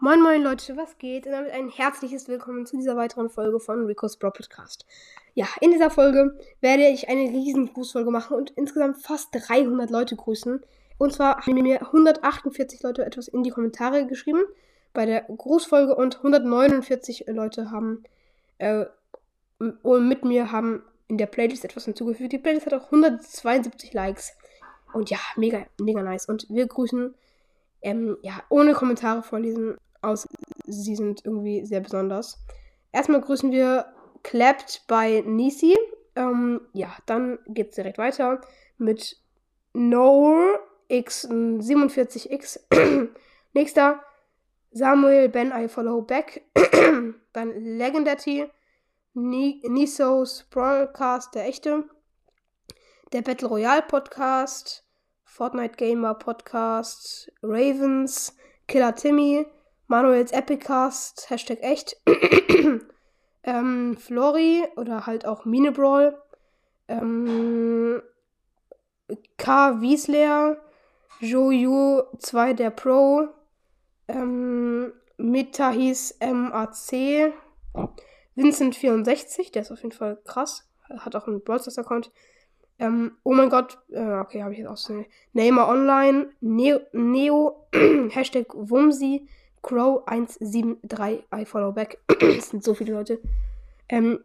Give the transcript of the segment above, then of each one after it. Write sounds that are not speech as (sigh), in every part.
Moin moin Leute, was geht? Und damit ein herzliches Willkommen zu dieser weiteren Folge von Rico's Bro Podcast. Ja, in dieser Folge werde ich eine riesen Grußfolge machen und insgesamt fast 300 Leute grüßen. Und zwar haben mir 148 Leute etwas in die Kommentare geschrieben bei der Grußfolge und 149 Leute haben äh, mit mir haben in der Playlist etwas hinzugefügt. Die Playlist hat auch 172 Likes. Und ja, mega, mega nice. Und wir grüßen, ähm, ja, ohne Kommentare vorlesen, aus. Sie sind irgendwie sehr besonders. Erstmal grüßen wir Clapped bei Nisi. Ähm, ja, dann geht es direkt weiter mit No X47X. (clears throat) Nächster Samuel Ben I Follow Back. (clears throat) dann Legendary. Nisos Broadcast, der echte. Der Battle Royale Podcast. Fortnite Gamer Podcast. Ravens. Killer Timmy. Manuels Epicast, Hashtag echt. (clears throat) ähm, Flori oder halt auch Minebrawl. Ähm, K. Wiesler. Jojo 2 der Pro. Ähm, Metahis MAC. Vincent64, der ist auf jeden Fall krass. Hat auch einen Brawlstars-Account. Ähm, oh mein Gott, äh, okay, habe ich jetzt auch so. Neymar Online, Neo, Neo (clears throat) Hashtag Wumsi, Crow 173, I follow back. (clears throat) es sind so viele Leute. Ähm,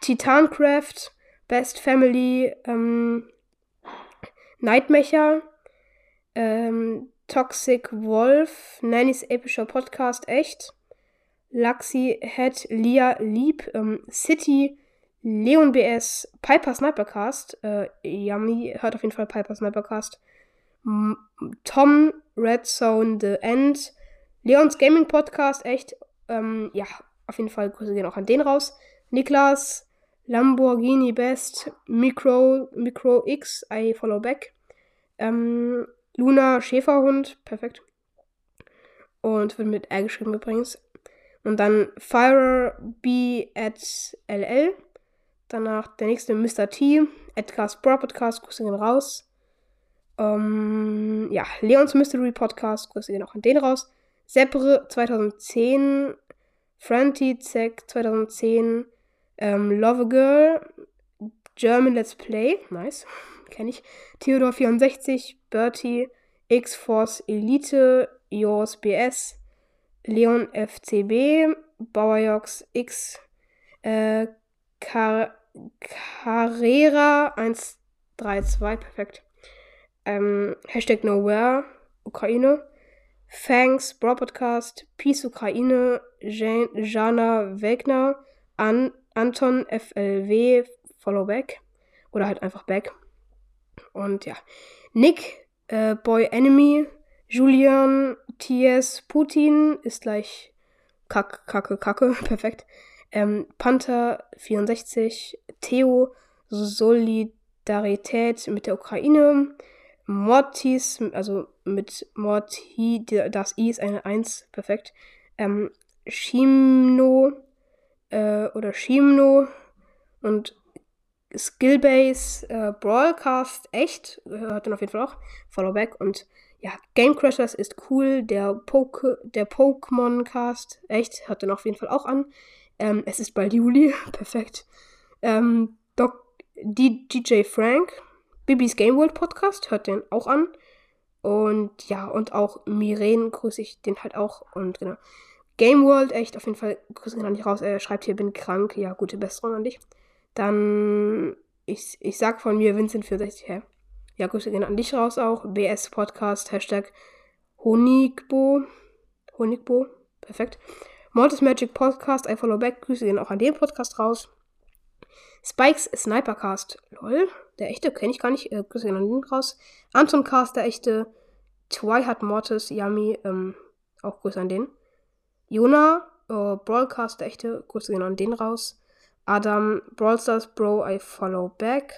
Titancraft, Best Family, ähm, Nightmecher, ähm, Toxic Wolf, Nannys epischer Podcast, echt. Laxi, Head, Lia, Lieb, ähm, City, Leon BS, Piper Snipercast, äh, Yummy, hört auf jeden Fall Piper Snipercast. M Tom, Red Zone, The End, Leons Gaming Podcast, echt, ähm, ja, auf jeden Fall Grüße gehen auch an den raus. Niklas, Lamborghini Best, Micro, Micro X, I follow back. Ähm, Luna Schäferhund, perfekt. Und wird mit R geschrieben übrigens. Und dann Fire B at LL. Danach der nächste Mr. T, Edgar's Bro Podcast, Grüße gehen raus. Ähm, ja, Leons Mystery Podcast, Grüße gehen auch an den raus. Sepre 2010, Franti Zack 2010, ähm, Love a Girl, German Let's Play, nice, (laughs) kenne ich, Theodor 64, Bertie, X-Force Elite, Yours BS, Leon FCB, Bauerjox X, äh, Car Carrera 132, perfekt. Ähm, Hashtag Nowhere, Ukraine. Fangs, Bro Podcast, Peace Ukraine, Jana Wegner, An Anton FLW, Follow Back. Oder halt einfach Back. Und ja. Nick, äh, Boy Enemy, Julian, TS, Putin ist gleich Kack, Kacke, Kacke, (laughs) perfekt. Ähm, Panther 64, Theo, Solidarität mit der Ukraine, Mortis, also mit Morti, das I ist eine 1, perfekt. Ähm, Shimno äh, oder Shimno und Skillbase äh, Brawlcast, echt, hört dann auf jeden Fall auch, Followback und ja, Game Crashers ist cool, der, Poke, der Pokémon Cast, echt, hört dann auf jeden Fall auch an. Ähm, es ist bald Juli, (laughs) perfekt. Ähm, Doc, DJ Frank, Bibis Game World Podcast, hört den auch an. Und ja, und auch Miren grüße ich den halt auch. Und genau. Game World, echt, auf jeden Fall grüße ihn nicht raus. Er schreibt hier, bin krank. Ja, gute Besserung an dich. Dann, ich, ich sag von mir Vincent 64, hä? Ja, Grüße gehen an dich raus auch. BS Podcast, Hashtag Honigbo. Honigbo, perfekt. Mortis Magic Podcast, I follow back. Grüße gehen auch an den Podcast raus. Spikes Snipercast. Lol. Der echte kenne ich gar nicht. Äh, Grüße gehen an den raus. Anton Cast, der echte. Twilight Mortis, Yummy. Ähm, auch Grüße an den. Jona, äh, Brawlcast, der echte. Grüße gehen an den raus. Adam, Brawlstars Bro, I follow back.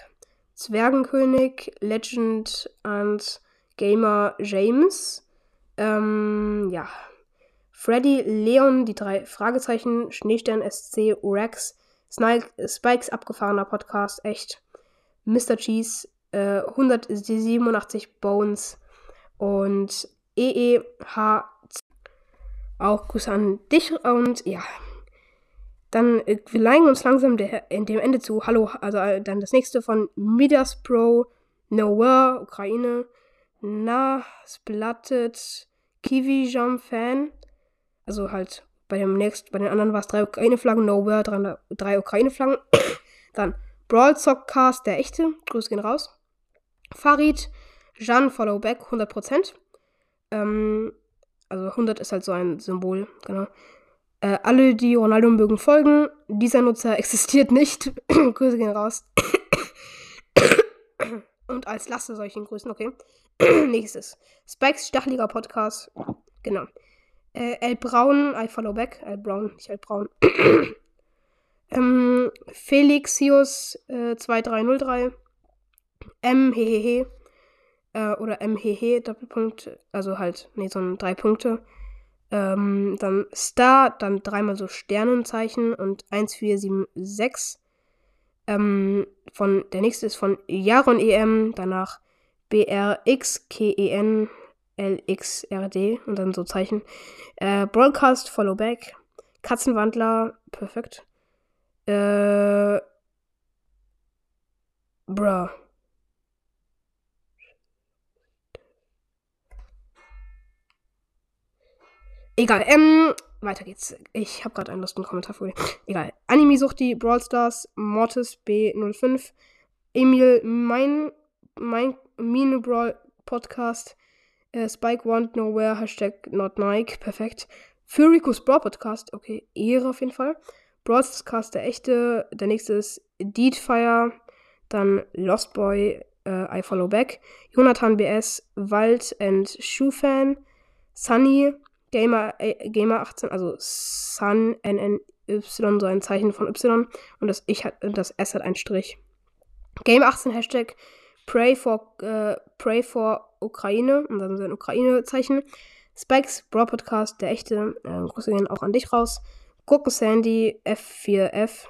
Zwergenkönig, Legend und Gamer James. Ähm, ja. Freddy, Leon, die drei Fragezeichen, Schneestern SC, Rex, Spikes abgefahrener Podcast, echt. Mr. Cheese, äh, 187 Bones und EEH. Auch Grüße an dich und ja. Dann, äh, wir neigen uns langsam der, dem Ende zu. Hallo, also äh, dann das nächste von Midas Pro, Nowhere, Ukraine, Na, Splatted, Kiwi Jump Fan. Also halt bei dem nächsten, bei den anderen war es drei Ukraine-Flaggen, Nowhere, drei, drei Ukraine-Flaggen. (coughs) dann Brawl Sockcast, der echte. Grüße gehen raus. Farid, Jean Followback, 100%. Ähm, also 100 ist halt so ein Symbol, genau. Äh, alle, die Ronaldo mögen, folgen. Dieser Nutzer (laughs) existiert nicht. (coughs) Grüße gehen raus. (coughs) Und als ich ihn grüßen, okay. Nächstes. Spikes Stacheliger Podcast. Genau. Äh, El Braun, I follow back. El Braun, nicht El Braun. (coughs) ähm, Felixius äh, 2303. M, hehehe. Äh, oder M, hehe, Doppelpunkt. Also halt, nee, so ein drei Punkte. Ähm, dann Star, dann dreimal so Sternenzeichen und 1476. Ähm, von, der nächste ist von Jaron EM, danach BRXKEN LXRD und dann so Zeichen. Äh, Broadcast, Follow Back, Katzenwandler, perfekt. Äh, bruh. Egal, ähm, weiter geht's. Ich habe gerade einen lustigen Kommentar vor Egal. Anime Suchti, Brawl Stars, Mortis B05, Emil, mein, mein Mine Brawl Podcast, äh, Spike Want Nowhere, Hashtag Not Nike, perfekt. Furicus Brawl Podcast, okay, Ehre auf jeden Fall. Brawl Stars Cast, der echte. Der nächste ist Deedfire, dann Lost Boy, äh, I Follow Back, Jonathan BS, Wald and Shoe Fan, Sunny, Gamer, äh, Gamer 18, also Sun, NNY, so ein Zeichen von Y und das Ich das S hat einen Strich. Game 18 Hashtag Pray for, äh, Pray for Ukraine und dann so ein Ukraine-Zeichen. Spikes Bro Podcast, der echte, äh, Grüße gehen auch an dich raus. Gurken Sandy F4F.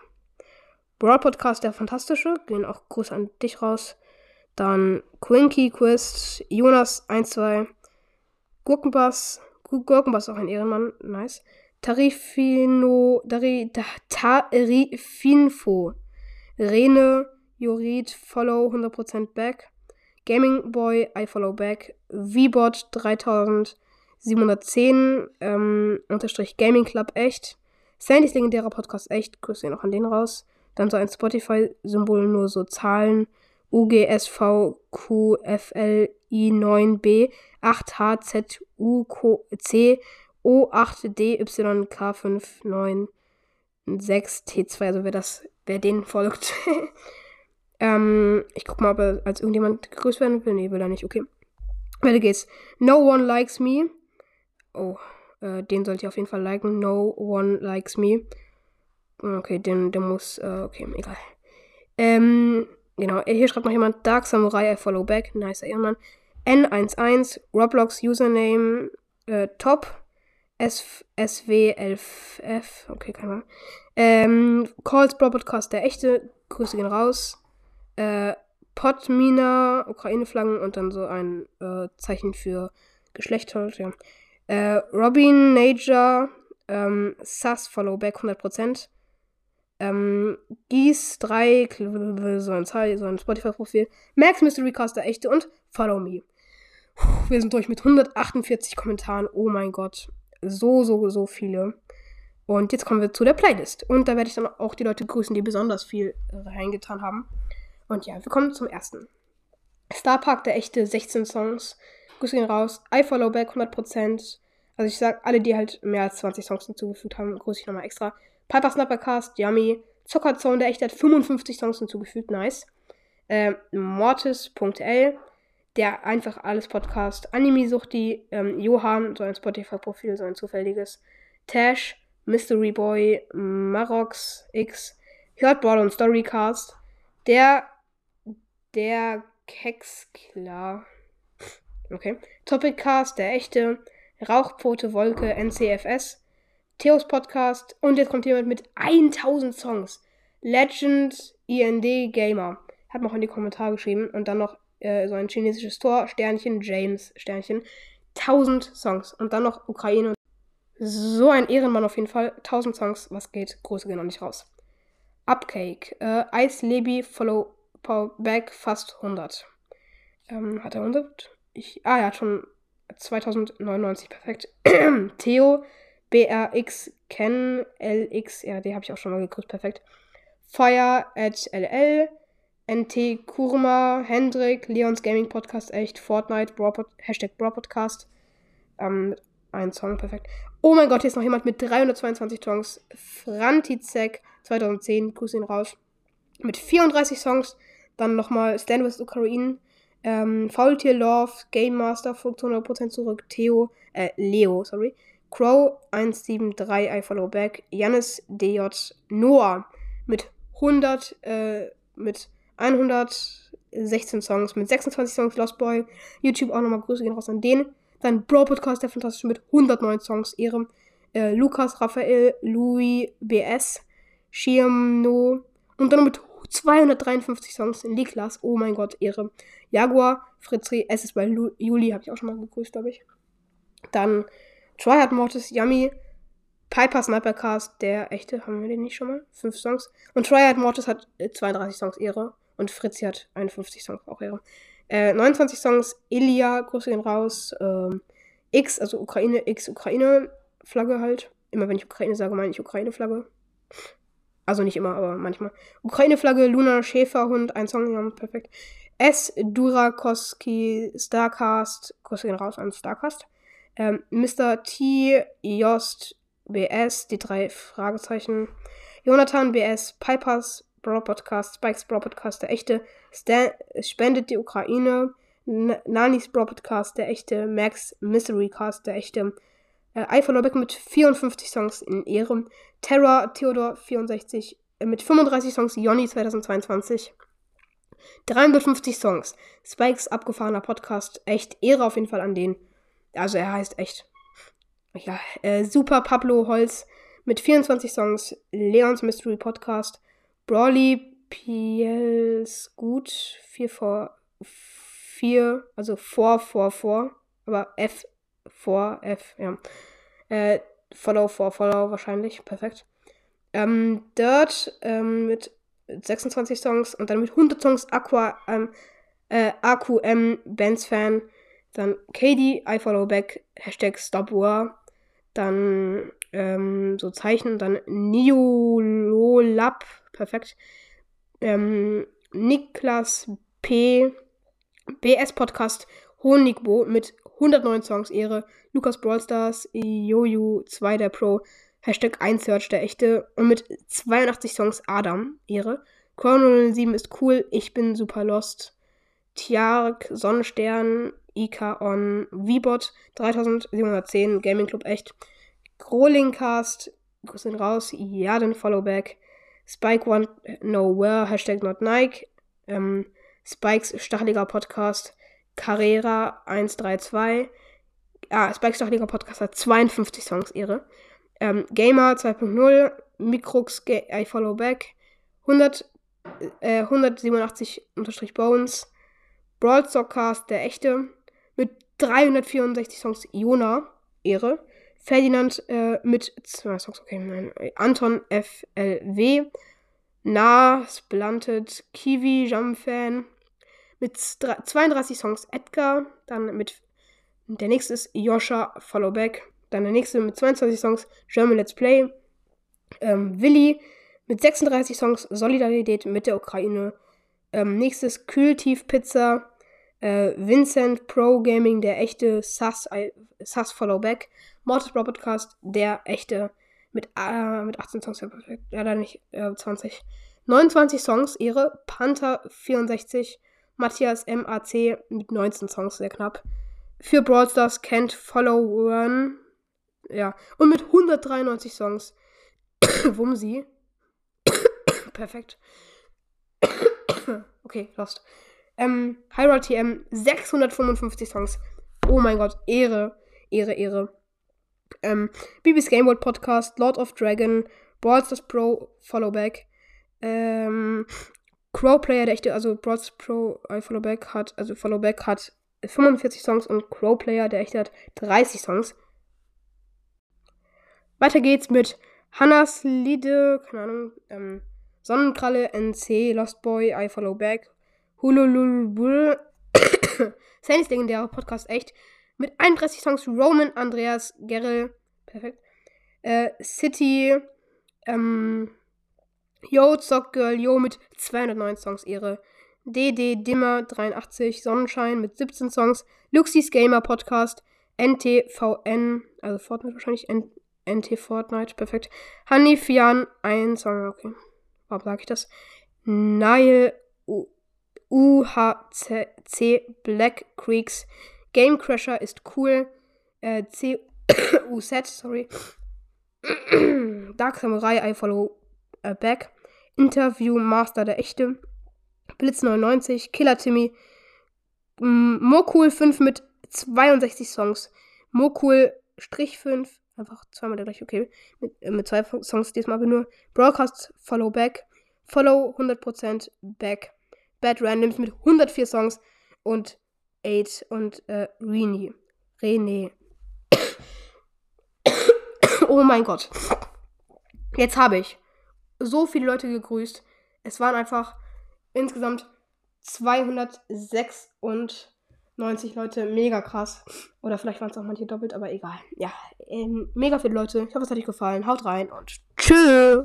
Brawl Podcast, der fantastische, gehen auch Grüße an dich raus. Dann Quinky Quest, Jonas 12, Gurkenbass, Gurkenbass auch ein Ehrenmann, nice. Tarifino, Tarifinfo, Rene, Jorid, Follow 100% back. Gaming Boy, I follow back. VBot 3710, ähm, unterstrich Gaming Club echt. Sandys legendärer Podcast echt, grüße noch an den raus. Dann so ein Spotify-Symbol, nur so Zahlen. UGSVQFLI9B 8HZUC O8DYK596T2, also wer das, wer denen folgt. (laughs) ähm, ich guck mal, ob er als irgendjemand gegrüßt werden will. Nee, will er nicht, okay. Weiter geht's. No one likes me. Oh, äh, den sollte ich auf jeden Fall liken. No one likes me. Okay, den, der muss, äh, okay, egal. Ähm, Genau, hier schreibt noch jemand Dark Samurai, I follow back. Nicer Ehrenmann. N11, Roblox Username, äh, Top, SW11F, okay, keine Ahnung. Ähm, Calls Bro Podcast, der echte, Grüße gehen raus. Äh, Potmina, Ukraine-Flaggen und dann so ein äh, Zeichen für Geschlecht halt, ja. Äh, Robin, Naja, ähm, Sus, Follow Back 100%. Ähm, Gies 3, so ein, so ein Spotify-Profil. Max Mystery Caster echte und Follow Me. Wir sind durch mit 148 Kommentaren. Oh mein Gott. So, so, so viele. Und jetzt kommen wir zu der Playlist. Und da werde ich dann auch die Leute grüßen, die besonders viel reingetan haben. Und ja, wir kommen zum ersten. Star Park, der echte 16 Songs. Grüße gehen raus. I Follow Back 100%. Also ich sag, alle, die halt mehr als 20 Songs hinzugefügt haben, grüße ich nochmal extra. Piper Snappercast, Yummy. Zuckerzone, der echt hat 55 Songs hinzugefügt, nice. Ähm, Mortis.l, der einfach alles Podcast. Anime-Suchti, ähm, Johann, so ein Spotify-Profil, so ein zufälliges. Tash, Mystery Boy, Marox X, Hört und Storycast. Der, der Keksklar. Okay. Topicast, der echte. Rauchpfote Wolke, NCFS. Theos Podcast und jetzt kommt jemand mit 1000 Songs. Legend IND Gamer. Hat noch in die Kommentare geschrieben und dann noch äh, so ein chinesisches Tor, Sternchen, James, Sternchen. 1000 Songs und dann noch Ukraine. So ein Ehrenmann auf jeden Fall. 1000 Songs, was geht? Grüße gehen noch nicht raus. Upcake. Äh, Ice Lebi, Follow Power Back, fast 100. Ähm, hat er 100? Ich, ah, er hat schon 2099, perfekt. (clears throat) Theo, BRX, Ken, LX, ja, die habe ich auch schon mal gegrüßt, perfekt. Fire at LL, NT Kurma, Hendrik, Leons Gaming Podcast, echt, Fortnite, Brawl, Hashtag Brawl Podcast. Ähm, ein Song, perfekt. Oh mein Gott, hier ist noch jemand mit 322 Songs. Frantizek 2010, grüße ihn raus. Mit 34 Songs. Dann nochmal Stand with Ukraine. Ähm, Faultier Love, Game Master, Fuchs 100% zurück. Theo, äh, Leo, sorry. Crow 173, I follow back. Janis DJ, Noah mit 100, äh, mit 116 Songs, mit 26 Songs Lost Boy. YouTube auch nochmal Grüße gehen raus an den. Dann Bro Podcast, der fantastisch mit 109 Songs. Ehre. Äh, Lukas, Raphael, Louis, BS, Schirmno. Und dann mit 253 Songs in Niklas. Oh mein Gott, Ehre. Jaguar, Fritzri, es ist bei Lu Juli, habe ich auch schon mal gegrüßt, glaube ich. Dann Tryhard Mortis, Yummy, Piper Snipercast, der echte, haben wir den nicht schon mal? Fünf Songs. Und Tryhard Mortis hat 32 äh, Songs, Ehre. Und Fritzi hat 51 Songs, auch Ehre. Äh, 29 Songs, Ilia, Grüße gehen raus. Ähm, X, also Ukraine, X, Ukraine, Flagge halt. Immer wenn ich Ukraine sage, meine ich Ukraine-Flagge. Also nicht immer, aber manchmal. Ukraine-Flagge, Luna, Schäferhund, ein Song, ja, perfekt. S, Durakoski, Starcast, Grüße gehen raus an Starcast. Ähm, Mr. T, Jost, BS, die drei Fragezeichen. Jonathan, BS, Pipers, Bro Podcast, Spikes Bro Podcast, der echte, Stan spendet die Ukraine, N Nanis Bro Podcast, der echte, Max Mystery Cast, der echte, äh, Eiffel Lobbeck mit 54 Songs in Ehre, Terror Theodor 64 äh, mit 35 Songs, Jonny 2022. 350 Songs. Spikes abgefahrener Podcast. Echt Ehre auf jeden Fall an den. Also er heißt echt. Ja, äh, Super Pablo Holz mit 24 Songs. Leons Mystery Podcast. Brawly PLs gut. 4 vor 4, also vor, vor, vor. Aber F vor, F, ja. Äh, Follow, vor, Follow wahrscheinlich. Perfekt. Ähm, Dirt ähm, mit 26 Songs und dann mit 100 Songs Aqua, ähm, äh, AQM, Bands Fan. Dann Katie, I Follow Back, Hashtag Stop War. Dann ähm, so Zeichen. Dann Niololab, perfekt. Ähm, Niklas P. BS Podcast Honigbo mit 109 Songs Ehre. Lukas Brawlstars, Joju 2 der Pro, Hashtag 1 Search der echte und mit 82 Songs Adam Ehre. Chrono 7 ist cool, ich bin super lost. Tiark, Sonnenstern, Ika on, V-Bot 3710, Gaming Club echt. Grolingcast, Grüßen raus, ja, den Followback. Spike Want Nowhere, Hashtag Not Nike, ähm, Spikes Stacheliger Podcast, Carrera 132, ah, Spikes Stacheliger Podcast hat 52 Songs, ihre. Ähm, Gamer 2.0, Micrux I Follow Back, 100, äh, 187-Bones, Brawl Cast, der echte, mit 364 Songs, Iona, Ehre. Ferdinand äh, mit zwei Songs, okay, nein. Anton FLW, Na, Splanted, Kiwi, Jumfan mit 32 Songs Edgar, dann mit der nächste ist Yosha Followback, dann der nächste mit 22 Songs German Let's Play, ähm, Willi mit 36 Songs Solidarität mit der Ukraine, ähm, nächstes Kühltief Pizza, äh, Vincent Pro Gaming, der echte Sus, I, Sus Followback, Mortis Bro Podcast, der echte mit, äh, mit 18 Songs, ja, dann nicht äh, 20. 29 Songs, ihre Panther 64, Matthias MAC mit 19 Songs, sehr knapp. Für Brawl Stars kennt Follow One, ja, und mit 193 Songs, (coughs) Wumsi, (coughs) perfekt. (coughs) okay, lost. Ähm, Hyrule TM, 655 Songs. Oh mein Gott, Ehre, Ehre, Ehre. Ähm, Bibis Game World Podcast, Lord of Dragon, Brawlstars Pro, Followback. Ähm, Crowplayer, der echte, also Brawlstars Pro, I Followback hat, also Followback hat 45 Songs und Crowplayer, der echte, hat 30 Songs. Weiter geht's mit Hannas Liede, keine Ahnung, ähm, Sonnenkralle, NC, Lost Boy, I Follow Back, Hulululul, Sandys (coughs) legendärer Podcast, echt, mit 31 Songs, Roman, Andreas, Gerl, perfekt, äh, City, ähm, Yo, Zock Girl, Yo mit 209 Songs, ihre DD Dimmer 83, Sonnenschein mit 17 Songs, Luxis Gamer Podcast, NTVN, also Fortnite wahrscheinlich, N NT Fortnite, perfekt. Honey Fian, ein Song, okay. Warum sage ich das? Nile UHC Black Creeks. Game Crasher ist cool. Äh, CUZ, (coughs) sorry. (coughs) Dark Samurai, I follow uh, back. Interview Master der Echte. Blitz 99, Killer Timmy. Mokul 5 mit 62 Songs. Mokul Strich 5 Einfach zweimal der gleiche, okay. Mit, äh, mit zwei Songs diesmal aber nur. Broadcast, Follow Back. Follow 100% Back. Bad Randoms mit 104 Songs. Und 8 und äh, Rini. René. (coughs) oh mein Gott. Jetzt habe ich so viele Leute gegrüßt. Es waren einfach insgesamt 206 und 90 Leute, mega krass. Oder vielleicht waren es auch manche doppelt, aber egal. Ja, ähm, mega viele Leute. Ich hoffe, es hat euch gefallen. Haut rein und tschüss.